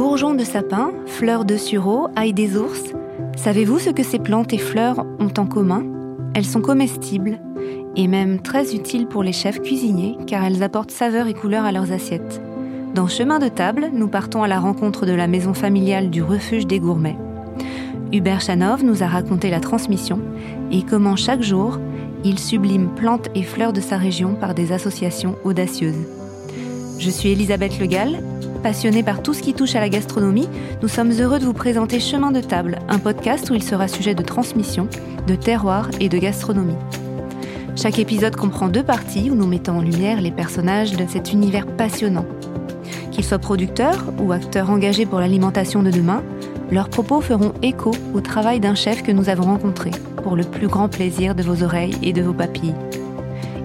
Bourgeons de sapin, fleurs de sureau, ail des ours, savez-vous ce que ces plantes et fleurs ont en commun? Elles sont comestibles et même très utiles pour les chefs cuisiniers car elles apportent saveur et couleur à leurs assiettes. Dans Chemin de table, nous partons à la rencontre de la maison familiale du refuge des gourmets. Hubert Chanov nous a raconté la transmission et comment chaque jour, il sublime plantes et fleurs de sa région par des associations audacieuses. Je suis Elisabeth Legal. Passionnée par tout ce qui touche à la gastronomie, nous sommes heureux de vous présenter Chemin de table, un podcast où il sera sujet de transmission, de terroir et de gastronomie. Chaque épisode comprend deux parties où nous mettons en lumière les personnages de cet univers passionnant. Qu'ils soient producteurs ou acteurs engagés pour l'alimentation de demain, leurs propos feront écho au travail d'un chef que nous avons rencontré, pour le plus grand plaisir de vos oreilles et de vos papilles.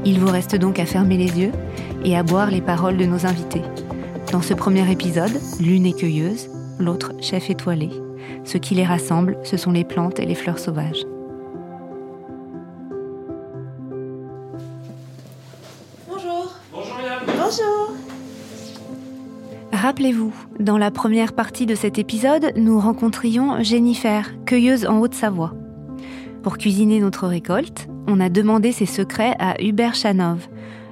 Il vous reste donc à fermer les yeux et à boire les paroles de nos invités. Dans ce premier épisode, l'une est cueilleuse, l'autre chef étoilé. Ce qui les rassemble, ce sont les plantes et les fleurs sauvages. Bonjour. Bonjour madame. Bonjour. Rappelez-vous, dans la première partie de cet épisode, nous rencontrions Jennifer, cueilleuse en Haute-Savoie. Pour cuisiner notre récolte, on a demandé ses secrets à Hubert Chanov,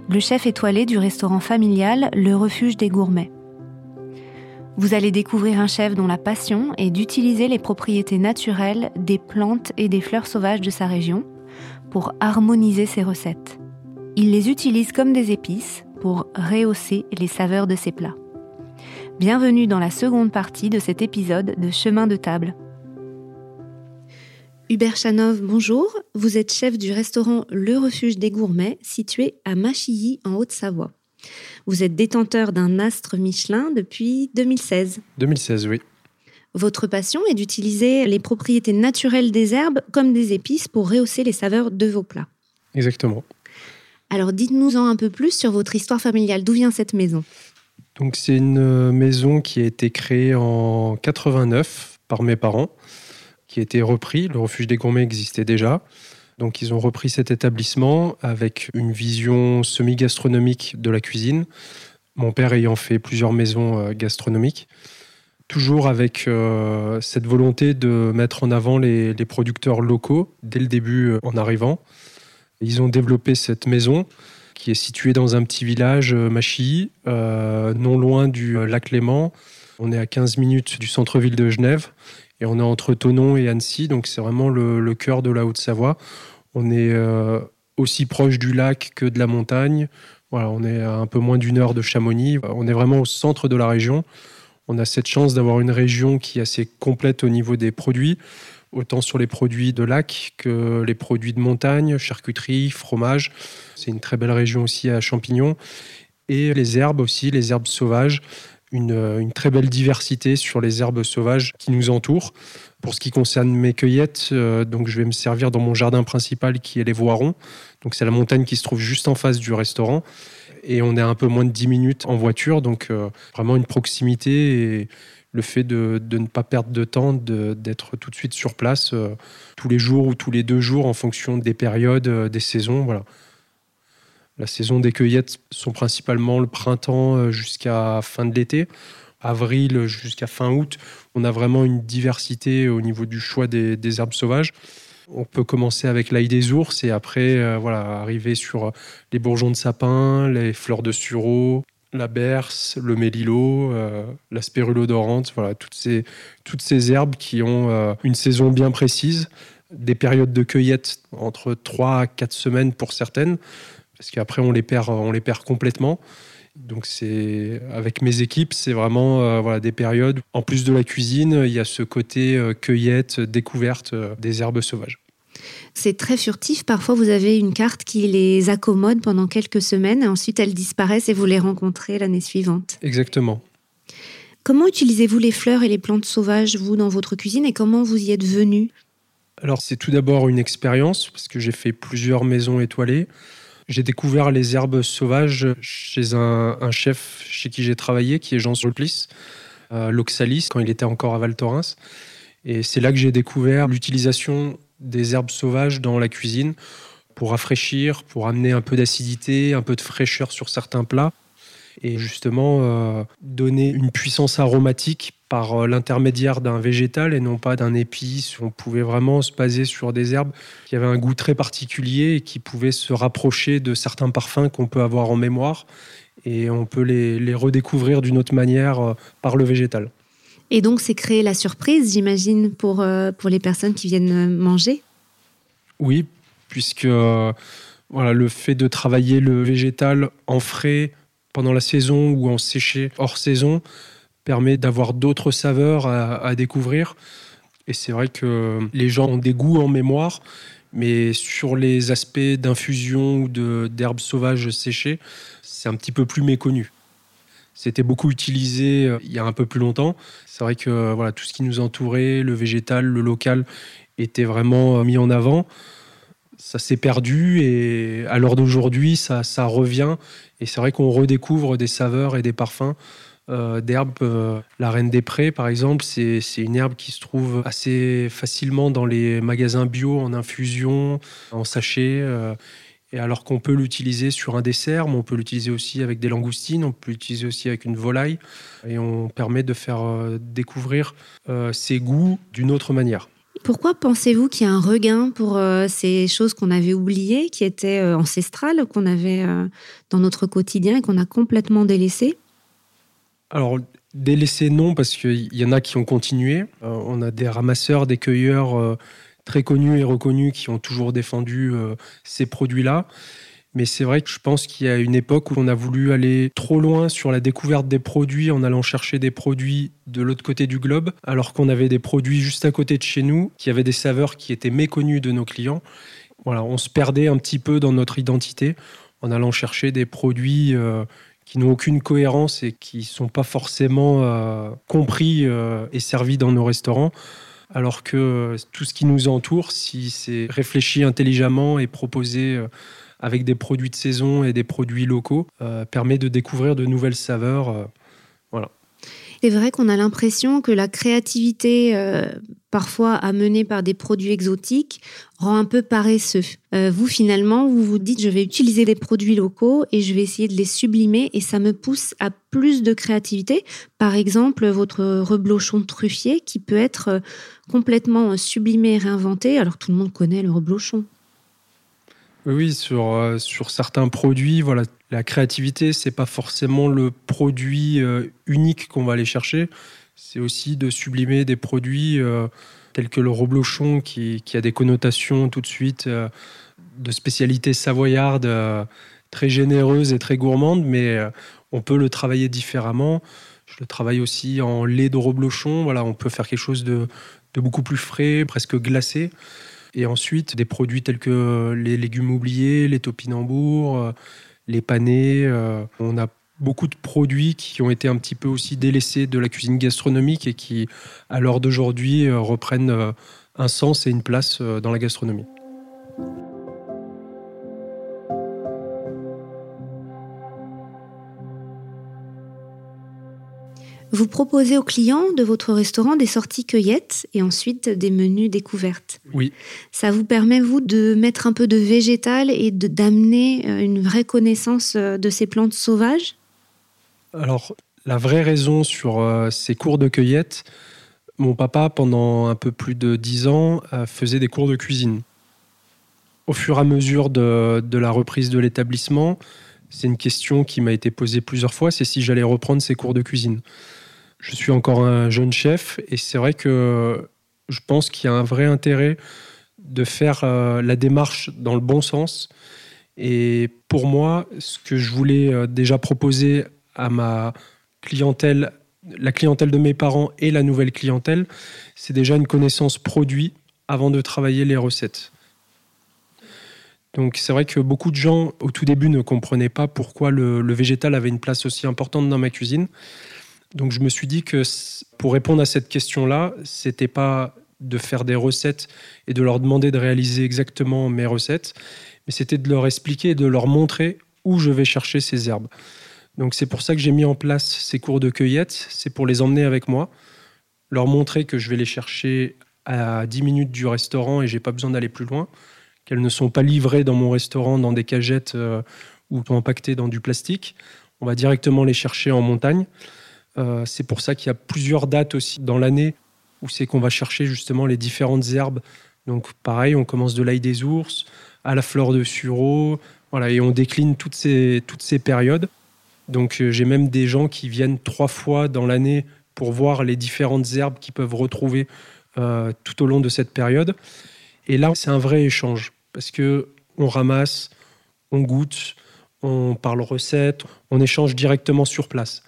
le chef étoilé du restaurant familial Le Refuge des Gourmets. Vous allez découvrir un chef dont la passion est d'utiliser les propriétés naturelles des plantes et des fleurs sauvages de sa région pour harmoniser ses recettes. Il les utilise comme des épices pour rehausser les saveurs de ses plats. Bienvenue dans la seconde partie de cet épisode de Chemin de table. Hubert Chanov, bonjour. Vous êtes chef du restaurant Le Refuge des Gourmets, situé à Machilly, en Haute-Savoie. Vous êtes détenteur d'un astre Michelin depuis 2016. 2016, oui. Votre passion est d'utiliser les propriétés naturelles des herbes comme des épices pour rehausser les saveurs de vos plats. Exactement. Alors dites-nous en un peu plus sur votre histoire familiale. D'où vient cette maison? Donc c'est une maison qui a été créée en 89 par mes parents, qui a été repris. Le refuge des gourmets existait déjà. Donc ils ont repris cet établissement avec une vision semi-gastronomique de la cuisine. Mon père ayant fait plusieurs maisons euh, gastronomiques. Toujours avec euh, cette volonté de mettre en avant les, producteurs locaux dès le début euh, en arrivant. Ils ont développé cette maison qui est située dans un petit village, euh, non loin du lac Léman. On est à 15 minutes du centre-ville de Genève et on est entre Tonon et Annecy, donc c'est vraiment le, cœur de la Haute-Savoie. On est euh, aussi proche du lac que de la montagne. Voilà, on est à un peu moins d'une heure de Chamonix. On est vraiment au centre de la région. On a cette chance d'avoir une région qui est assez complète au niveau des produits, autant sur les produits de lac que les produits de montagne, charcuterie, fromage. C'est une très belle région aussi à champignons. Et les herbes aussi, les herbes sauvages. Une, une très belle diversité sur les herbes sauvages qui nous entourent. Pour ce qui concerne mes cueillettes, euh, donc je vais me servir dans mon jardin principal qui est les Voirons. Donc c'est la montagne qui se trouve juste en face du restaurant. Et on est un peu moins de 10 minutes en voiture, donc euh, vraiment une proximité et le fait de, ne pas perdre de temps, d'être tout de suite sur place euh, tous les jours ou tous les deux jours en fonction des périodes, euh, des saisons. Voilà. La saison des cueillettes sont principalement le printemps euh, jusqu'à fin de l'été, avril jusqu'à fin août. On a vraiment une diversité au niveau du choix des, herbes sauvages. On peut commencer avec l'ail des ours et après euh, voilà, arriver sur les bourgeons de sapin, les fleurs de sureau, la berce, le mélilo, euh, la spirulodorante, voilà, toutes ces, toutes ces herbes qui ont euh, une saison bien précise, des périodes de cueillette entre 3 à 4 semaines pour certaines, parce qu'après on les perd, on les perd complètement. Donc c'est avec mes équipes, c'est vraiment euh, voilà, des périodes. En plus de la cuisine, il y a ce côté euh, cueillette, découverte euh, des herbes sauvages. C'est très furtif. Parfois, vous avez une carte qui les accommode pendant quelques semaines. et Ensuite, elles disparaissent et vous les rencontrez l'année suivante. Exactement. Comment utilisez-vous les fleurs et les plantes sauvages, vous, dans votre cuisine et comment vous y êtes venu? Alors c'est tout d'abord une expérience parce que j'ai fait plusieurs maisons étoilées. J'ai découvert les herbes sauvages chez un, chef chez qui j'ai travaillé, qui est Jean Solplis, euh, l'Oxalis, quand il était encore à Val Thorens. Et c'est là que j'ai découvert l'utilisation des herbes sauvages dans la cuisine pour rafraîchir, pour amener un peu d'acidité, un peu de fraîcheur sur certains plats. Et justement euh, donner une puissance aromatique par euh, l'intermédiaire d'un végétal et non pas d'un épice. On pouvait vraiment se baser sur des herbes qui avaient un goût très particulier et qui pouvaient se rapprocher de certains parfums qu'on peut avoir en mémoire et on peut les, redécouvrir d'une autre manière euh, par le végétal. Et donc c'est créer la surprise, j'imagine, pour, pour les personnes qui viennent manger? Oui, puisque voilà, le fait de travailler le végétal en frais pendant la saison ou en séché hors saison permet d'avoir d'autres saveurs à, découvrir. Et c'est vrai que les gens ont des goûts en mémoire, mais sur les aspects d'infusion ou d'herbes sauvages séchées, c'est un petit peu plus méconnu. C'était beaucoup utilisé euh, il y a un peu plus longtemps. C'est vrai que voilà, tout ce qui nous entourait, le végétal, le local, était vraiment euh, mis en avant ça s'est perdu et à l'heure d'aujourd'hui, ça, ça, revient. Et c'est vrai qu'on redécouvre des saveurs et des parfums euh, d'herbes. Euh, la reine des prés, par exemple, c'est une herbe qui se trouve assez facilement dans les magasins bio en infusion, en sachet. Euh, et alors qu'on peut l'utiliser sur un dessert, mais on peut l'utiliser aussi avec des langoustines, on peut l'utiliser aussi avec une volaille. Et on permet de faire découvrir ses goûts d'une autre manière. Pourquoi pensez-vous qu'il y a un regain pour euh, ces choses qu'on avait oubliées, qui étaient euh, ancestrales, qu'on avait euh, dans notre quotidien et qu'on a complètement délaissées? Alors, délaissées, non, parce qu'il y en a qui ont continué. on a des ramasseurs, des cueilleurs très connus et reconnus qui ont toujours défendu ces produits-là. Mais c'est vrai que je pense qu'il y a une époque où on a voulu aller trop loin sur la découverte des produits en allant chercher des produits de l'autre côté du globe, alors qu'on avait des produits juste à côté de chez nous qui avaient des saveurs qui étaient méconnues de nos clients. Voilà, on se perdait un petit peu dans notre identité en allant chercher des produits euh, qui n'ont aucune cohérence et qui ne sont pas forcément euh, compris euh, et servis dans nos restaurants alors que tout ce qui nous entoure, si c'est réfléchi intelligemment et proposé avec des produits de saison et des produits locaux, euh, permet de découvrir de nouvelles saveurs. Euh, voilà. C'est vrai qu'on a l'impression que la créativité, euh, parfois amenée par des produits exotiques, rend un peu paresseux. vous, finalement, vous vous dites, je vais utiliser des produits locaux et je vais essayer de les sublimer et ça me pousse à plus de créativité. Par exemple, votre reblochon truffier qui peut être complètement sublimé et réinventé. Alors, tout le monde connaît le reblochon. Oui, sur, euh, sur certains produits, voilà, la créativité, c'est pas forcément le produit euh, unique qu'on va aller chercher. C'est aussi de sublimer des produits euh, tels que le reblochon, qui, a des connotations tout de suite de spécialité savoyarde, très généreuse et très gourmande, mais on peut le travailler différemment. Je le travaille aussi en lait de reblochon. Voilà, on peut faire quelque chose de, de beaucoup plus frais, presque glacé. Et ensuite, des produits tels que les légumes oubliés, les topinambours, euh, les panés. Euh, on a beaucoup de produits qui ont été un petit peu aussi délaissés de la cuisine gastronomique et qui, à l'heure d'aujourd'hui, euh, reprennent un sens et une place dans la gastronomie. Vous proposez aux clients de votre restaurant des sorties cueillettes et ensuite des menus découvertes. Oui. Ça vous permet, vous, de mettre un peu de végétal et d'amener euh, une vraie connaissance euh, de ces plantes sauvages? Alors, la vraie raison sur euh, ces cours de cueillette, mon papa, pendant un peu plus de dix ans, faisait des cours de cuisine. Au fur et à mesure de, de la reprise de l'établissement, c'est une question qui m'a été posée plusieurs fois, c'est si j'allais reprendre ces cours de cuisine je suis encore un jeune chef et c'est vrai que je pense qu'il y a un vrai intérêt de faire euh, la démarche dans le bon sens. Et pour moi, ce que je voulais euh, déjà proposer à ma clientèle, la clientèle de mes parents et la nouvelle clientèle, c'est déjà une connaissance produit avant de travailler les recettes. Donc c'est vrai que beaucoup de gens au tout début ne comprenaient pas pourquoi le végétal avait une place aussi importante dans ma cuisine. Donc je me suis dit que pour répondre à cette question-là, c'était pas de faire des recettes et de leur demander de réaliser exactement mes recettes, mais c'était de leur expliquer et de leur montrer où je vais chercher ces herbes. Donc c'est pour ça que j'ai mis en place ces cours de cueillette, c'est pour les emmener avec moi, leur montrer que je vais les chercher à 10 minutes du restaurant et j'ai pas besoin d'aller plus loin, qu'elles ne sont pas livrées dans mon restaurant dans des cagettes euh, ou empaquetées dans du plastique. on va directement les chercher en montagne. Euh, c'est pour ça qu'il y a plusieurs dates aussi dans l'année où c'est qu'on va chercher justement les différentes herbes. Donc pareil, on commence de l'ail des ours à la fleur de sureau, voilà, et on décline toutes ces, toutes ces périodes. Donc euh, j'ai même des gens qui viennent trois fois dans l'année pour voir les différentes herbes qu'ils peuvent retrouver euh, tout au long de cette période. Et là, c'est un vrai échange parce que on ramasse, on goûte, on parle recette, on échange directement sur place.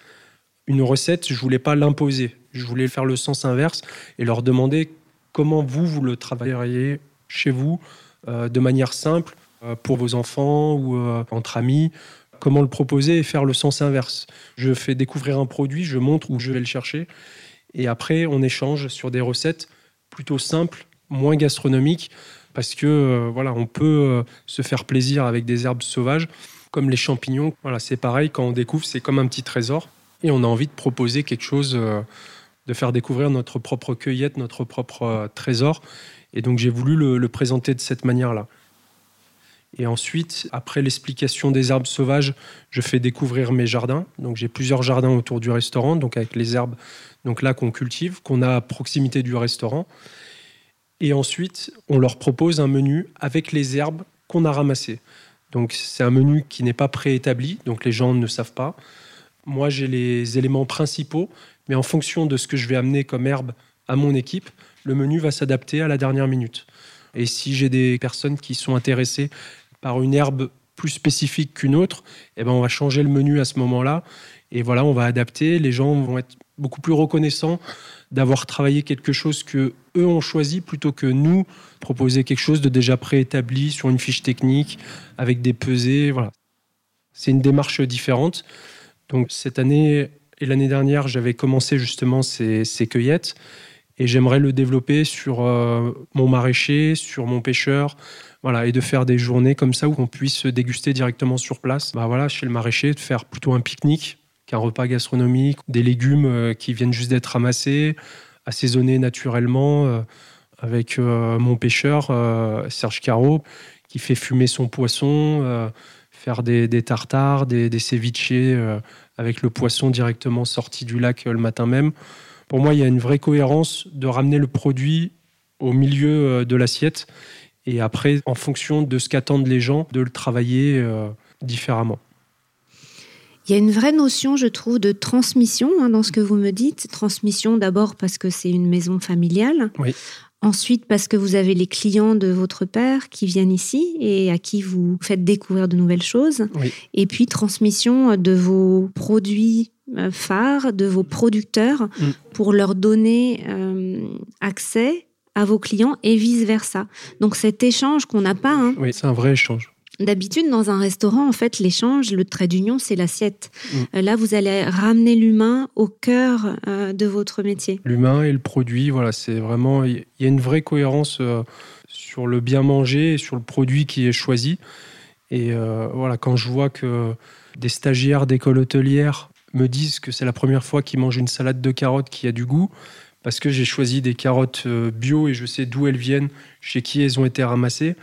Une recette, je voulais pas l'imposer, je voulais faire le sens inverse et leur demander comment vous, vous le travailleriez chez vous euh, de manière simple euh, pour vos enfants ou euh, entre amis. Comment le proposer et faire le sens inverse. Je fais découvrir un produit, je montre où je vais le chercher et après on échange sur des recettes plutôt simples, moins gastronomiques parce que voilà, on peut se faire plaisir avec des herbes sauvages comme les champignons. Voilà, c'est pareil, quand on découvre, c'est comme un petit trésor. Et on a envie de proposer quelque chose, euh, de faire découvrir notre propre cueillette, notre propre euh, trésor. Et donc j'ai voulu le, présenter de cette manière-là. Et ensuite, après l'explication des herbes sauvages, je fais découvrir mes jardins. Donc j'ai plusieurs jardins autour du restaurant, donc avec les herbes donc là qu'on cultive, qu'on a à proximité du restaurant. Et ensuite, on leur propose un menu avec les herbes qu'on a ramassées. Donc c'est un menu qui n'est pas préétabli, donc les gens ne savent pas. Moi j'ai les éléments principaux, mais en fonction de ce que je vais amener comme herbe à mon équipe, le menu va s'adapter à la dernière minute. Et si j'ai des personnes qui sont intéressées par une herbe plus spécifique qu'une autre, eh ben on va changer le menu à ce moment-là. Et voilà, on va adapter. Les gens vont être beaucoup plus reconnaissants d'avoir travaillé quelque chose que eux ont choisi plutôt que nous proposer quelque chose de déjà préétabli sur une fiche technique avec des pesées. Voilà. C'est une démarche différente. Donc cette année et l'année dernière, j'avais commencé justement ces, cueillettes et j'aimerais le développer sur euh, mon maraîcher, sur mon pêcheur, voilà, et de faire des journées comme ça où on puisse déguster directement sur place. Bah voilà, chez le maraîcher, de faire plutôt un pique-nique qu'un repas gastronomique, des légumes euh, qui viennent juste d'être ramassés, assaisonnés naturellement, euh, avec mon pêcheur, Serge Caro, qui fait fumer son poisson, faire des, tartares, des, des ceviches avec le poisson directement sorti du lac le matin même. Pour moi, il y a une vraie cohérence de ramener le produit au milieu de l'assiette et après, en fonction de ce qu'attendent les gens, de le travailler différemment. Il y a une vraie notion, je trouve, de transmission hein, dans ce que vous me dites. Transmission d'abord parce que c'est une maison familiale. Oui. Ensuite, parce que vous avez les clients de votre père qui viennent ici et à qui vous faites découvrir de nouvelles choses. Oui. Et puis, transmission de vos produits euh, phares, de vos producteurs, mm. pour leur donner euh, accès à vos clients et vice-versa. Donc cet échange qu'on n'a pas. Hein, oui, c'est un vrai échange. D'habitude, dans un restaurant, en fait, l'échange, le trait d'union, c'est l'assiette. Mm. Euh, là, vous allez ramener l'humain au cœur euh, de votre métier. L'humain et le produit, voilà, c'est vraiment. Il y a une vraie cohérence euh, sur le bien manger et sur le produit qui est choisi. Et voilà, quand je vois que des stagiaires d'école hôtelière me disent que c'est la première fois qu'ils mangent une salade de carottes qui a du goût, parce que j'ai choisi des carottes bio et je sais d'où elles viennent, chez qui elles ont été ramassées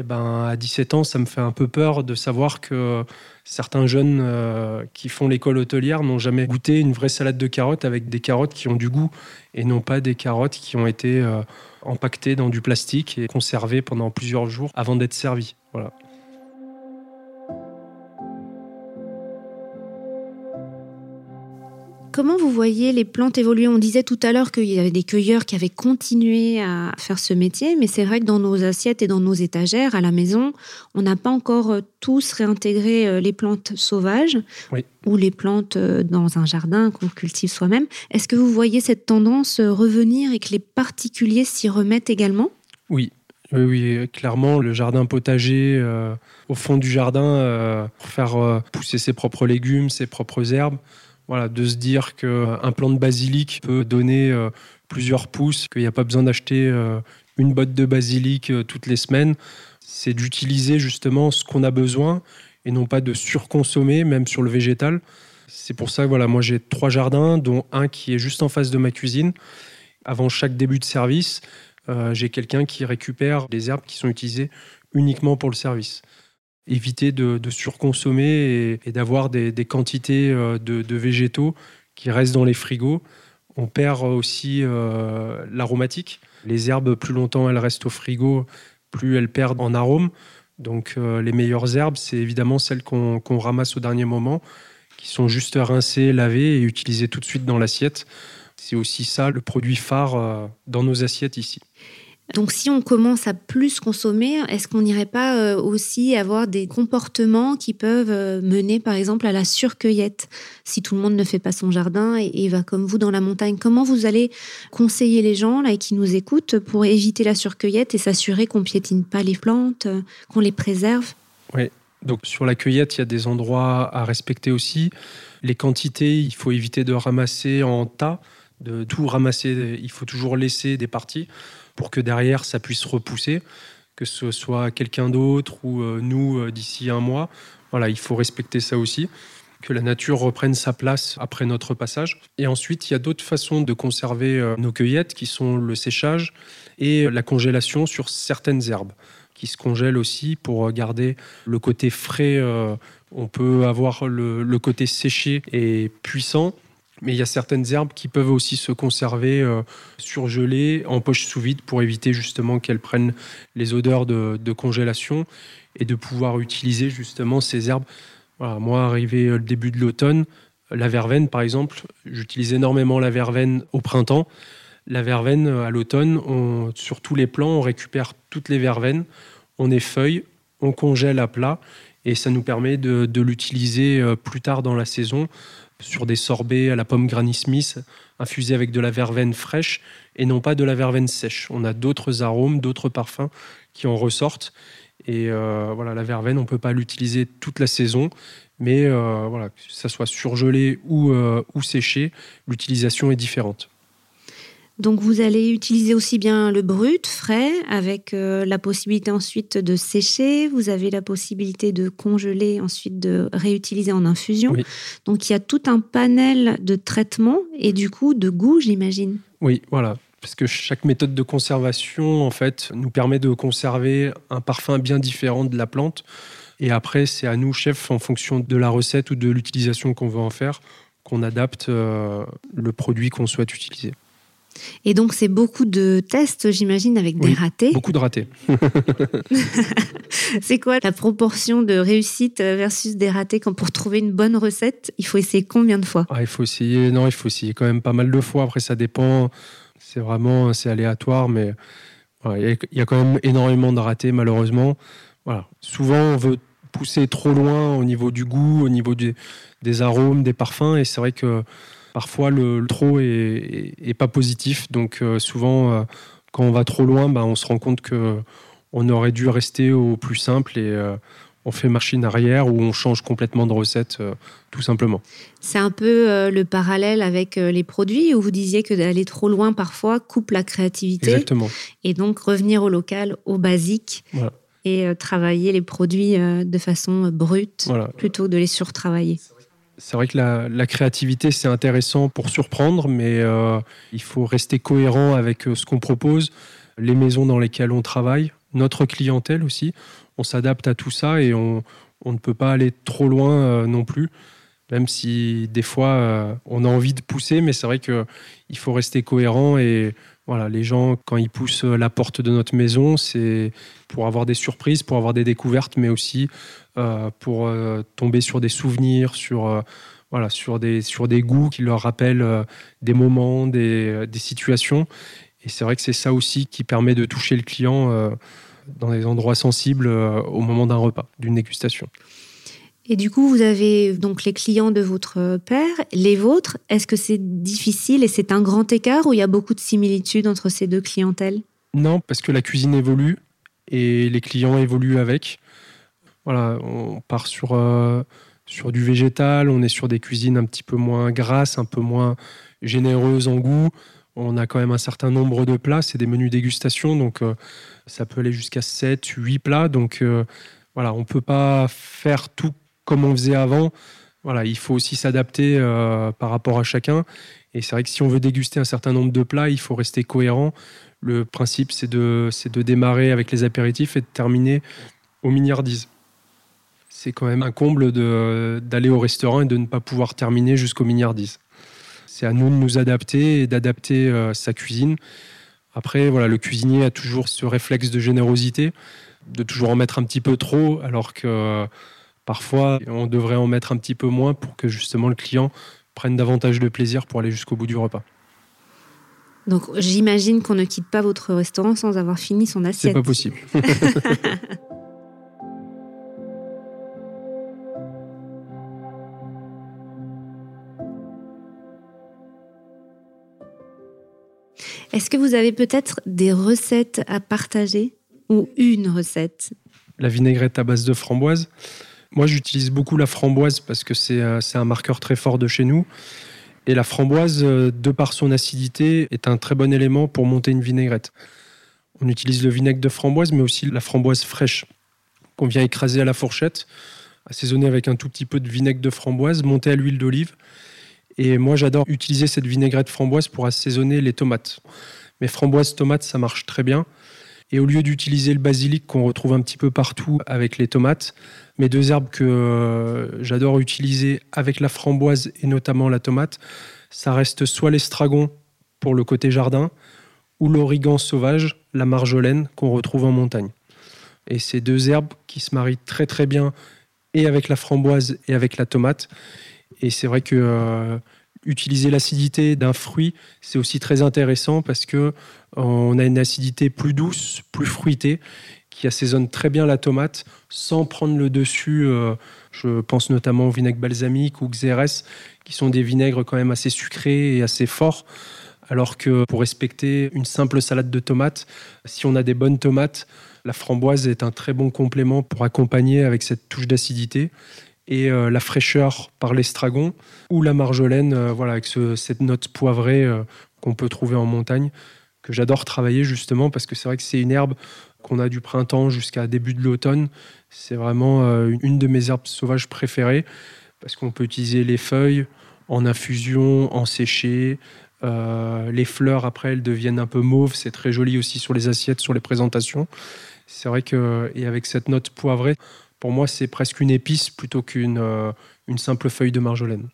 eh ben, à 17 ans, ça me fait un peu peur de savoir que certains jeunes euh, qui font l'école hôtelière n'ont jamais goûté une vraie salade de carottes avec des carottes qui ont du goût et non pas des carottes qui ont été euh, empaquetées dans du plastique et conservées pendant plusieurs jours avant d'être servies. Voilà. Comment vous voyez les plantes évoluer? On disait tout à l'heure qu'il y avait des cueilleurs qui avaient continué à faire ce métier, mais c'est vrai que dans nos assiettes et dans nos étagères à la maison, on n'a pas encore euh, tous réintégré euh, les plantes sauvages ou les plantes euh, dans un jardin qu'on cultive soi-même. Est-ce que vous voyez cette tendance revenir et que les particuliers s'y remettent également? Oui, oui, clairement, le jardin potager au fond du jardin pour faire pousser ses propres légumes, ses propres herbes. Voilà, de se dire qu'un plant de basilic peut donner euh, plusieurs pousses, qu'il n'y a pas besoin d'acheter euh, une botte de basilic euh, toutes les semaines. C'est d'utiliser justement ce qu'on a besoin et non pas de surconsommer, même sur le végétal. C'est pour ça que voilà, moi j'ai trois jardins, dont un qui est juste en face de ma cuisine. Avant chaque début de service, j'ai quelqu'un qui récupère les herbes qui sont utilisées uniquement pour le service. Éviter de, surconsommer et, d'avoir des, quantités de, de, végétaux qui restent dans les frigos. On perd aussi l'aromatique. Les herbes, plus longtemps elles restent au frigo, plus elles perdent en arôme. Donc les meilleures herbes, c'est évidemment celles qu'on ramasse au dernier moment, qui sont juste rincées, lavées et utilisées tout de suite dans l'assiette. C'est aussi ça le produit phare dans nos assiettes ici. Donc si on commence à plus consommer, est-ce qu'on n'irait pas euh, aussi avoir des comportements qui peuvent euh, mener par exemple à la surcueillette Si tout le monde ne fait pas son jardin et, va comme vous dans la montagne, comment vous allez conseiller les gens là qui nous écoutent pour éviter la surcueillette et s'assurer qu'on piétine pas les plantes, euh, qu'on les préserve? Oui, donc sur la cueillette, il y a des endroits à respecter aussi. Les quantités, il faut éviter de ramasser en tas, de tout ramasser, il faut toujours laisser des parties pour que derrière ça puisse repousser, que ce soit quelqu'un d'autre ou euh, nous euh, d'ici un mois. Voilà, il faut respecter ça aussi, que la nature reprenne sa place après notre passage. Et ensuite, il y a d'autres façons de conserver euh, nos cueillettes qui sont le séchage et la congélation sur certaines herbes qui se congèlent aussi pour garder le côté frais. On peut avoir le, le côté séché et puissant mais il y a certaines herbes qui peuvent aussi se conserver euh, surgelées en poche sous vide pour éviter justement qu'elles prennent les odeurs de, congélation et de pouvoir utiliser justement ces herbes. Moi, arrivé euh, le début de l'automne, la verveine par exemple, j'utilise énormément la verveine au printemps. La verveine euh, à l'automne, sur tous les plants, on récupère toutes les verveines, on effeuille, on congèle à plat et ça nous permet de l'utiliser plus tard dans la saison sur des sorbets à la pomme Granny Smith infusés avec de la verveine fraîche et non pas de la verveine sèche. On a d'autres arômes, d'autres parfums qui en ressortent. Et euh, voilà, la verveine, on ne peut pas l'utiliser toute la saison, mais euh, voilà, que ça soit surgelé ou, euh, ou séché, l'utilisation est différente. Donc vous allez utiliser aussi bien le brut, frais, avec euh, la possibilité ensuite de sécher. Vous avez la possibilité de congeler, ensuite de réutiliser en infusion. Donc il y a tout un panel de traitements et du coup de goût, j'imagine. Oui, voilà. Parce que chaque méthode de conservation, en fait, nous permet de conserver un parfum bien différent de la plante. Et après, c'est à nous, chefs, en fonction de la recette ou de l'utilisation qu'on veut en faire, qu'on adapte euh, le produit qu'on souhaite utiliser. Et donc, c'est beaucoup de tests, j'imagine, avec des ratés. Beaucoup de ratés. c'est quoi la proportion de réussite versus des ratés quand pour trouver une bonne recette Il faut essayer combien de fois? Ah, Il faut essayer, non, il faut essayer quand même pas mal de fois. Après, ça dépend. C'est vraiment, c'est aléatoire, mais il y a quand même énormément de ratés, malheureusement. Voilà. Souvent, on veut pousser trop loin au niveau du goût, au niveau des arômes, des parfums, et c'est vrai que parfois le, trop est, pas positif. Donc euh, souvent, euh, quand on va trop loin, bah, on se rend compte que on aurait dû rester au plus simple et euh, on fait machine arrière ou on change complètement de recette, tout simplement. C'est un peu le parallèle avec les produits où vous disiez que d'aller trop loin parfois coupe la créativité. Exactement. Et donc revenir au local, au basique. Et travailler les produits de façon brute plutôt de les surtravailler. C'est vrai que la, créativité, c'est intéressant pour surprendre, mais euh, il faut rester cohérent avec euh, ce qu'on propose, les maisons dans lesquelles on travaille, notre clientèle aussi. On s'adapte à tout ça et on, ne peut pas aller trop loin euh, non plus, même si des fois on a envie de pousser, mais c'est vrai qu'il faut rester cohérent et voilà, les gens, quand ils poussent la porte de notre maison, c'est pour avoir des surprises, pour avoir des découvertes, mais aussi euh, pour euh, tomber sur des souvenirs, sur, euh, voilà, sur, des, sur des goûts qui leur rappellent des moments, des, des situations. Et c'est vrai que c'est ça aussi qui permet de toucher le client dans des endroits sensibles au moment d'un repas, d'une dégustation. Et du coup, vous avez donc les clients de votre père, les vôtres. Est-ce que c'est difficile et c'est un grand écart ou il y a beaucoup de similitudes entre ces deux clientèles? Non, parce que la cuisine évolue et les clients évoluent avec. Voilà, on part sur, euh, sur du végétal, on est sur des cuisines un petit peu moins grasses, un peu moins généreuses en goût. On a quand même un certain nombre de plats, c'est des menus dégustation, donc euh, ça peut aller jusqu'à 7, 8 plats. Donc euh, voilà, on ne peut pas faire tout comme on faisait avant. Voilà, il faut aussi s'adapter euh, par rapport à chacun. Et c'est vrai que si on veut déguster un certain nombre de plats, il faut rester cohérent. Le principe, c'est de, de démarrer avec les apéritifs et de terminer aux miniardises. c'est quand même un comble d'aller au restaurant et de ne pas pouvoir terminer jusqu'au milliardise. C'est à nous de nous adapter et d'adapter euh, sa cuisine. Après, voilà, le cuisinier a toujours ce réflexe de générosité, de toujours en mettre un petit peu trop, alors que parfois on devrait en mettre un petit peu moins pour que justement le client prenne davantage de plaisir pour aller jusqu'au bout du repas. Donc j'imagine qu'on ne quitte pas votre restaurant sans avoir fini son assiette. C'est pas possible. Est-ce que vous avez peut-être des recettes à partager ou une recette? La vinaigrette à base de framboise. Moi, j'utilise beaucoup la framboise parce que c'est euh, un marqueur très fort de chez nous. Et la framboise, euh, de par son acidité, est un très bon élément pour monter une vinaigrette. On utilise le vinaigre de framboise, mais aussi la framboise fraîche qu'on vient écraser à la fourchette, assaisonner avec un tout petit peu de vinaigre de framboise, monter à l'huile d'olive et moi, j'adore utiliser cette vinaigrette framboise pour assaisonner les tomates. Mais framboise, tomate, ça marche très bien. Et au lieu d'utiliser le basilic qu'on retrouve un petit peu partout avec les tomates, mes deux herbes que euh, j'adore utiliser avec la framboise et notamment la tomate, ça reste soit l'estragon pour le côté jardin ou l'origan sauvage, la marjolaine qu'on retrouve en montagne. Et ces deux herbes qui se marient très très bien et avec la framboise et avec la tomate et c'est vrai que euh, utiliser l'acidité d'un fruit, c'est aussi très intéressant parce que euh, on a une acidité plus douce, plus fruitée, qui assaisonne très bien la tomate sans prendre le dessus. Euh, je pense notamment au vinaigre balsamique ou xérès, qui sont des vinaigres quand même assez sucrés et assez forts. Alors que pour respecter une simple salade de tomates, si on a des bonnes tomates, la framboise est un très bon complément pour accompagner avec cette touche d'acidité et euh, la fraîcheur par l'estragon ou la marjolaine, euh, voilà, avec cette note poivrée qu'on peut trouver en montagne, que j'adore travailler justement parce que c'est vrai que c'est une herbe qu'on a du printemps jusqu'à début de l'automne. C'est vraiment une de mes herbes sauvages préférées parce qu'on peut utiliser les feuilles en infusion, en séché. les fleurs, après, elles deviennent un peu mauves. C'est très joli aussi sur les assiettes, sur les présentations. C'est vrai que, et avec cette note poivrée, pour moi, c'est presque une épice plutôt qu'une euh, une simple feuille de marjolaine.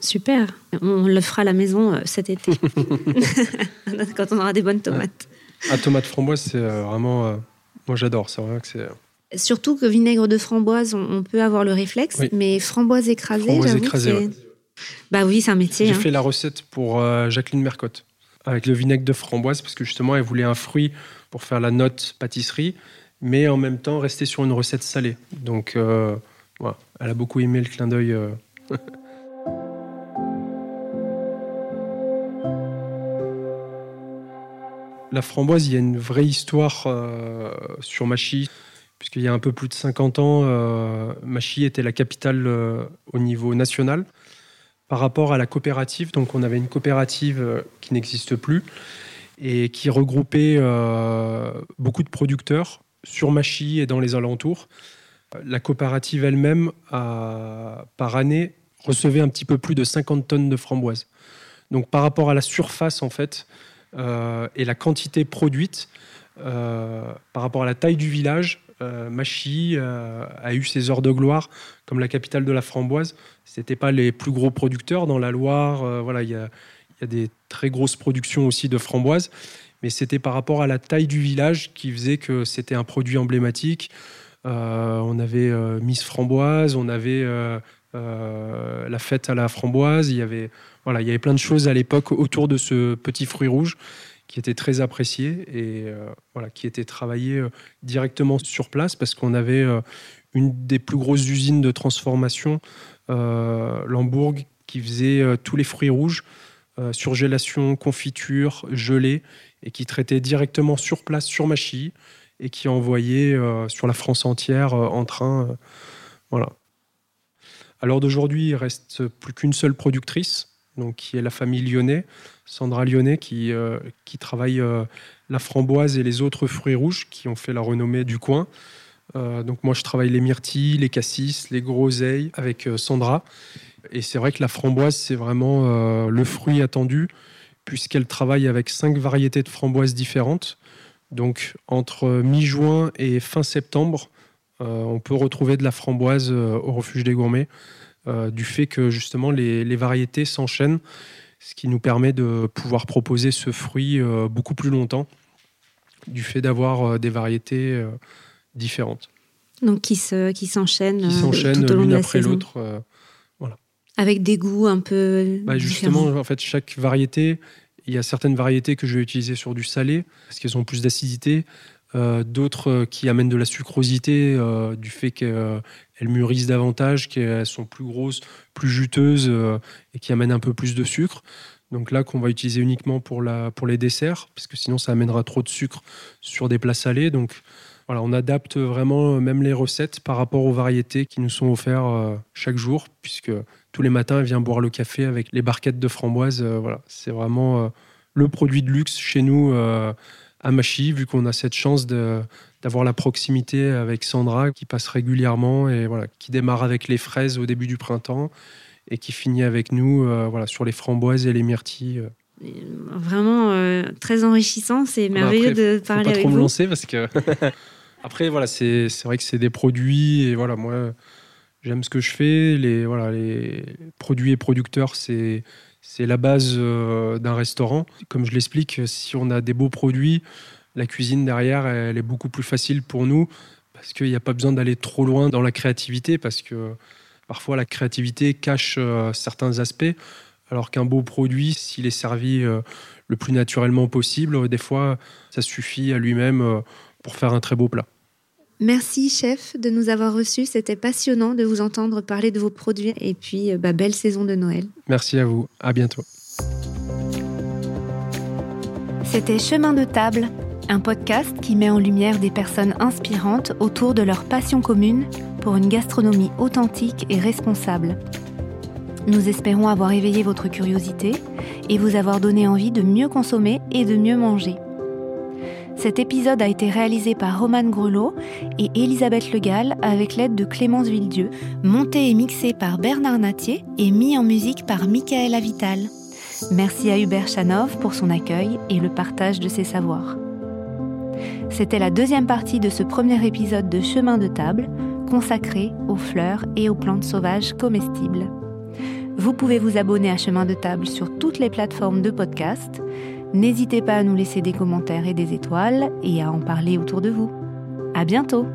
Super. On le fera à la maison euh, cet été, quand on aura des bonnes tomates. Ah, tomate framboise, c'est euh, vraiment. moi, j'adore. C'est vrai que c'est. Surtout que vinaigre de framboise, on, peut avoir le réflexe, mais framboise écrasée, framboise écrasée Bah oui, c'est un métier. J'ai hein. fait la recette pour Jacqueline Mercotte avec le vinaigre de framboise parce que justement, elle voulait un fruit pour faire la note pâtisserie mais en même temps rester sur une recette salée. Donc, euh, voilà, elle a beaucoup aimé le clin d'œil. Euh. La framboise, il y a une vraie histoire euh, sur Machy, puisqu'il y a un peu plus de 50 ans, euh, était la capitale au niveau national. Par rapport à la coopérative, donc on avait une coopérative qui n'existe plus et qui regroupait beaucoup de producteurs sur Machy et dans les alentours. La coopérative elle-même, par année, recevait un petit peu plus de 50 tonnes de framboises. Donc par rapport à la surface, en fait, euh, et la quantité produite, euh, par rapport à la taille du village, euh, Machy a eu ses heures de gloire comme la capitale de la framboise. Ce n'étaient pas les plus gros producteurs dans la Loire. voilà, il y a, des très grosses productions aussi de framboises mais c'était par rapport à la taille du village qui faisait que c'était un produit emblématique. Euh, on avait euh, Miss Framboise, on avait euh, la fête à la framboise, il y avait, il y avait plein de choses à l'époque autour de ce petit fruit rouge qui était très apprécié et voilà, qui était travaillé directement sur place parce qu'on avait une des plus grosses usines de transformation, Lambourg, qui faisait tous les fruits rouges, surgélation, confiture, gelée, et qui traitait directement sur place, sur Machy, et qui envoyait euh, sur la France entière euh, en train. Euh, voilà. Alors d'aujourd'hui, il reste plus qu'une seule productrice, donc qui est la famille Lyonnais, Sandra Lyonnais, qui, qui travaille la framboise et les autres fruits rouges qui ont fait la renommée du coin. donc moi, je travaille les myrtilles, les cassis, les groseilles avec Sandra. Et c'est vrai que la framboise, c'est vraiment le fruit attendu puisqu'elle travaille avec cinq variétés de framboises différentes. Donc entre mi-juin et fin septembre, on peut retrouver de la framboise au refuge des gourmets, du fait que justement les, les variétés s'enchaînent, ce qui nous permet de pouvoir proposer ce fruit beaucoup plus longtemps, du fait d'avoir des variétés différentes. Donc qui se qui s'enchaînent qui s'enchaînent l'une après l'autre voilà. Avec des goûts un peu bah, justement en fait chaque variété il y a certaines variétés que je vais utiliser sur du salé parce qu'elles ont plus d'acidité euh, d'autres euh, qui amènent de la sucrosité euh, du fait qu'elles mûrissent davantage qu'elles sont plus grosses plus juteuses et qui amènent un peu plus de sucre donc là qu'on va utiliser uniquement pour la pour les desserts parce que sinon ça amènera trop de sucre sur des plats salés donc voilà, on adapte vraiment même les recettes par rapport aux variétés qui nous sont offertes chaque jour, puisque tous les matins, elle vient boire le café avec les barquettes de framboises. Voilà, c'est vraiment le produit de luxe chez nous à vu qu'on a cette chance d'avoir la proximité avec Sandra qui passe régulièrement et voilà, qui démarre avec les fraises au début du printemps et qui finit avec nous voilà, sur les framboises et les myrtilles. Vraiment très enrichissant, c'est bah merveilleux de parler faut pas trop me lancer parce que Après, voilà, c'est vrai que c'est des produits et voilà, moi, j'aime ce que je fais. Les, voilà, les produits et producteurs, c'est c'est la base euh, d'un restaurant. Comme je l'explique, si on a des beaux produits, la cuisine derrière, elle est beaucoup plus facile pour nous parce qu'il n'y a pas besoin d'aller trop loin dans la créativité parce que parfois la créativité cache euh, certains aspects. Alors qu'un beau produit, s'il est servi euh, le plus naturellement possible, des fois, ça suffit à lui-même pour faire un très beau plat. Merci chef de nous avoir reçus. C'était passionnant de vous entendre parler de vos produits et puis euh, bah, belle saison de Noël. Merci à vous. À bientôt. C'était Chemin de table, un podcast qui met en lumière des personnes inspirantes autour de leur passion commune pour une gastronomie authentique et responsable. Nous espérons avoir éveillé votre curiosité et vous avoir donné envie de mieux consommer et de mieux manger. Cet épisode a été réalisé par Romane Grelot et Elisabeth Legal avec l'aide de Clémence Villedieu, monté et mixé par Bernard Natier et mis en musique par Michael Avital. Merci à Hubert Chanov pour son accueil et le partage de ses savoirs. C'était la deuxième partie de ce premier épisode de Chemin de table consacré aux fleurs et aux plantes sauvages comestibles. Vous pouvez vous abonner à Chemin de table sur toutes les plateformes de podcast N'hésitez pas à nous laisser des commentaires et des étoiles et à en parler autour de vous. À bientôt!